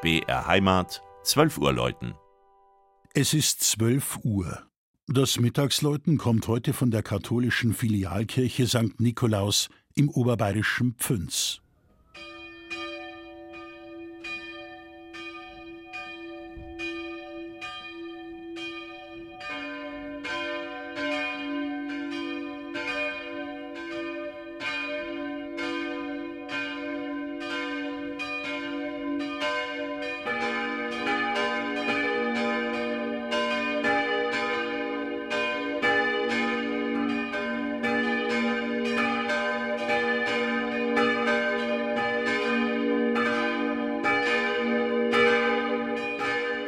BR Heimat, 12 Uhr läuten. Es ist 12 Uhr. Das Mittagsläuten kommt heute von der katholischen Filialkirche St. Nikolaus im oberbayerischen Pfünz.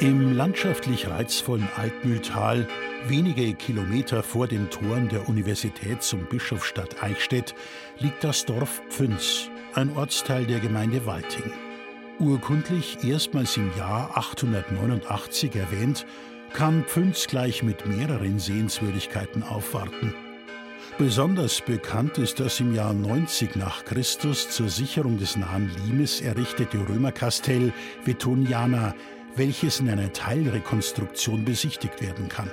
Im landschaftlich reizvollen Altmühltal, wenige Kilometer vor den Toren der Universität zum Bischofsstadt Eichstätt, liegt das Dorf Pfünz, ein Ortsteil der Gemeinde Walting. Urkundlich erstmals im Jahr 889 erwähnt, kann Pfünz gleich mit mehreren Sehenswürdigkeiten aufwarten. Besonders bekannt ist das im Jahr 90 nach Christus zur Sicherung des nahen Limes errichtete Römerkastell Vetoniana, welches in einer Teilrekonstruktion besichtigt werden kann.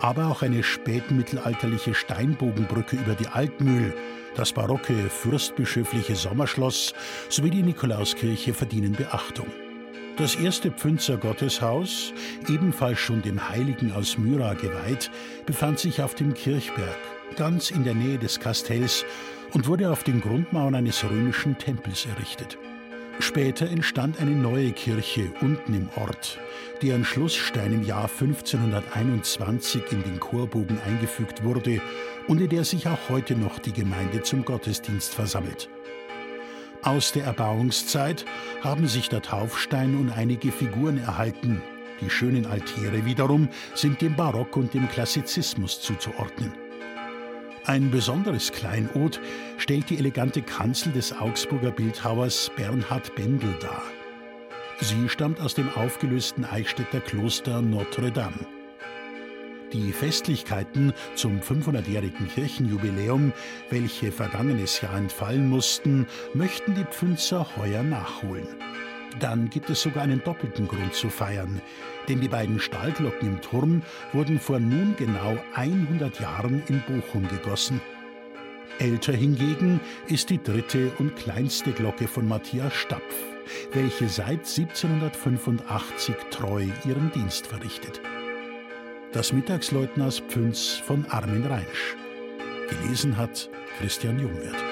Aber auch eine spätmittelalterliche Steinbogenbrücke über die Altmühl, das barocke fürstbischöfliche Sommerschloss sowie die Nikolauskirche verdienen Beachtung. Das erste Pfünzer Gotteshaus, ebenfalls schon dem Heiligen aus Myra geweiht, befand sich auf dem Kirchberg, ganz in der Nähe des Kastells und wurde auf den Grundmauern eines römischen Tempels errichtet. Später entstand eine neue Kirche unten im Ort, deren Schlussstein im Jahr 1521 in den Chorbogen eingefügt wurde und in der sich auch heute noch die Gemeinde zum Gottesdienst versammelt. Aus der Erbauungszeit haben sich der Taufstein und einige Figuren erhalten. Die schönen Altäre wiederum sind dem Barock und dem Klassizismus zuzuordnen. Ein besonderes Kleinod stellt die elegante Kanzel des Augsburger Bildhauers Bernhard Bendel dar. Sie stammt aus dem aufgelösten Eichstätter Kloster Notre Dame. Die Festlichkeiten zum 500-jährigen Kirchenjubiläum, welche vergangenes Jahr entfallen mussten, möchten die Pfünzer heuer nachholen. Dann gibt es sogar einen doppelten Grund zu feiern, denn die beiden Stahlglocken im Turm wurden vor nun genau 100 Jahren in Bochum gegossen. Älter hingegen ist die dritte und kleinste Glocke von Matthias Stapf, welche seit 1785 treu ihren Dienst verrichtet. Das Mittagsleutners Pfünz von Armin Reinsch. Gelesen hat Christian Jungwirth.